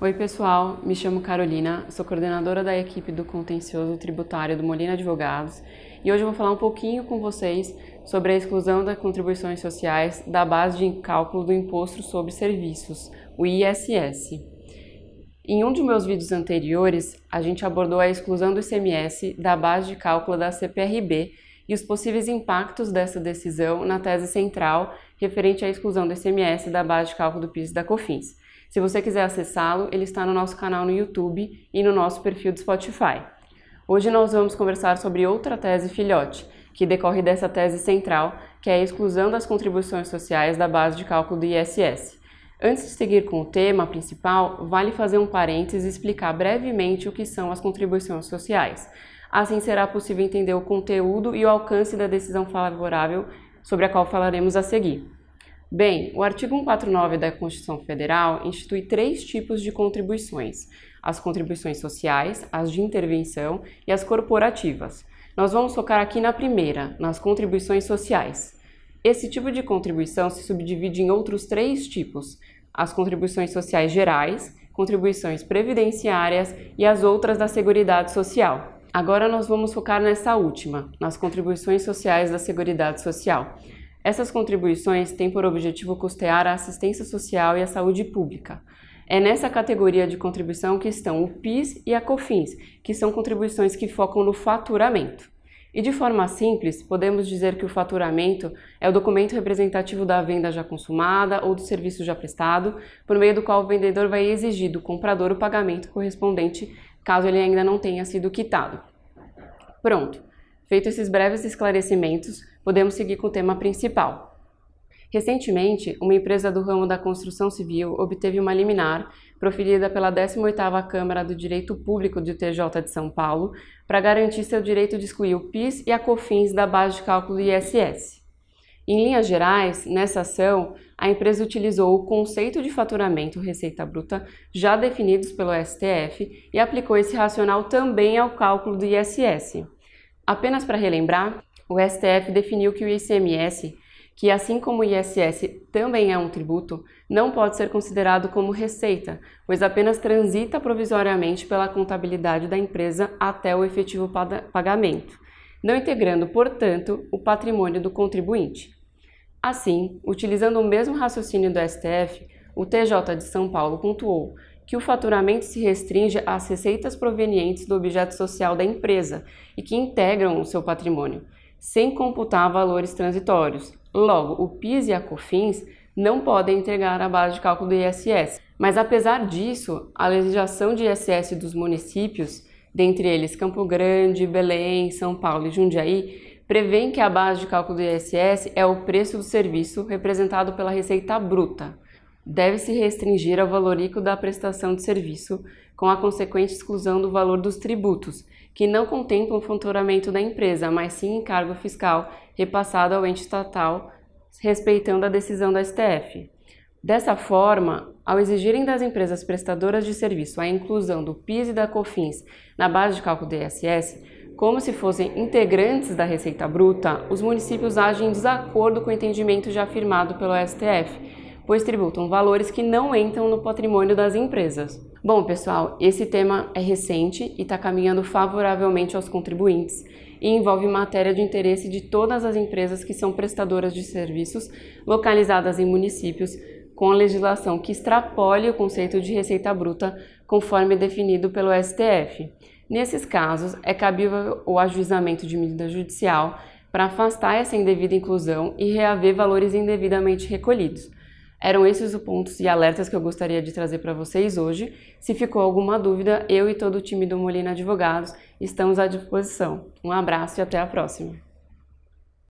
Oi, pessoal. Me chamo Carolina, sou coordenadora da equipe do contencioso tributário do Molina Advogados e hoje eu vou falar um pouquinho com vocês sobre a exclusão das contribuições sociais da base de cálculo do Imposto sobre Serviços, o ISS. Em um dos meus vídeos anteriores, a gente abordou a exclusão do ICMS da base de cálculo da CPRB e os possíveis impactos dessa decisão na tese central referente à exclusão do ICMS da base de cálculo do PIS e da COFINS. Se você quiser acessá-lo, ele está no nosso canal no YouTube e no nosso perfil do Spotify. Hoje nós vamos conversar sobre outra tese filhote, que decorre dessa tese central, que é a exclusão das contribuições sociais da base de cálculo do ISS. Antes de seguir com o tema principal, vale fazer um parênteses e explicar brevemente o que são as contribuições sociais. Assim será possível entender o conteúdo e o alcance da decisão favorável sobre a qual falaremos a seguir. Bem, o artigo 149 da Constituição Federal institui três tipos de contribuições: as contribuições sociais, as de intervenção e as corporativas. Nós vamos focar aqui na primeira, nas contribuições sociais. Esse tipo de contribuição se subdivide em outros três tipos: as contribuições sociais gerais, contribuições previdenciárias e as outras da Seguridade Social. Agora nós vamos focar nessa última, nas contribuições sociais da Seguridade Social. Essas contribuições têm por objetivo custear a assistência social e a saúde pública. É nessa categoria de contribuição que estão o PIS e a COFINS, que são contribuições que focam no faturamento. E de forma simples, podemos dizer que o faturamento é o documento representativo da venda já consumada ou do serviço já prestado, por meio do qual o vendedor vai exigir do comprador o pagamento correspondente caso ele ainda não tenha sido quitado. Pronto! Feito esses breves esclarecimentos, podemos seguir com o tema principal. Recentemente, uma empresa do ramo da construção civil obteve uma liminar proferida pela 18ª Câmara do Direito Público do TJ de São Paulo para garantir seu direito de excluir o PIS e a COFINS da base de cálculo ISS. Em linhas gerais, nessa ação, a empresa utilizou o conceito de faturamento receita bruta já definidos pelo STF e aplicou esse racional também ao cálculo do ISS. Apenas para relembrar, o STF definiu que o ICMS, que assim como o ISS também é um tributo, não pode ser considerado como receita, pois apenas transita provisoriamente pela contabilidade da empresa até o efetivo pagamento, não integrando, portanto, o patrimônio do contribuinte. Assim, utilizando o mesmo raciocínio do STF, o TJ de São Paulo pontuou que o faturamento se restringe às receitas provenientes do objeto social da empresa e que integram o seu patrimônio, sem computar valores transitórios. Logo, o PIS e a COFINS não podem entregar a base de cálculo do ISS. Mas apesar disso, a legislação de ISS dos municípios, dentre eles Campo Grande, Belém, São Paulo e Jundiaí, prevêem que a base de cálculo do ISS é o preço do serviço representado pela receita bruta deve se restringir ao valorico da prestação de serviço, com a consequente exclusão do valor dos tributos, que não contemplam o faturamento da empresa, mas sim encargo fiscal repassado ao ente estatal, respeitando a decisão da STF. Dessa forma, ao exigirem das empresas prestadoras de serviço a inclusão do PIS e da COFINS na base de cálculo do ISS, como se fossem integrantes da Receita Bruta, os municípios agem em desacordo com o entendimento já afirmado pelo STF, pois tributam valores que não entram no patrimônio das empresas. Bom, pessoal, esse tema é recente e está caminhando favoravelmente aos contribuintes e envolve matéria de interesse de todas as empresas que são prestadoras de serviços localizadas em municípios com a legislação que extrapole o conceito de receita bruta conforme definido pelo STF. Nesses casos, é cabível o ajuizamento de medida judicial para afastar essa indevida inclusão e reaver valores indevidamente recolhidos. Eram esses os pontos e alertas que eu gostaria de trazer para vocês hoje. Se ficou alguma dúvida, eu e todo o time do Molina Advogados estamos à disposição. Um abraço e até a próxima.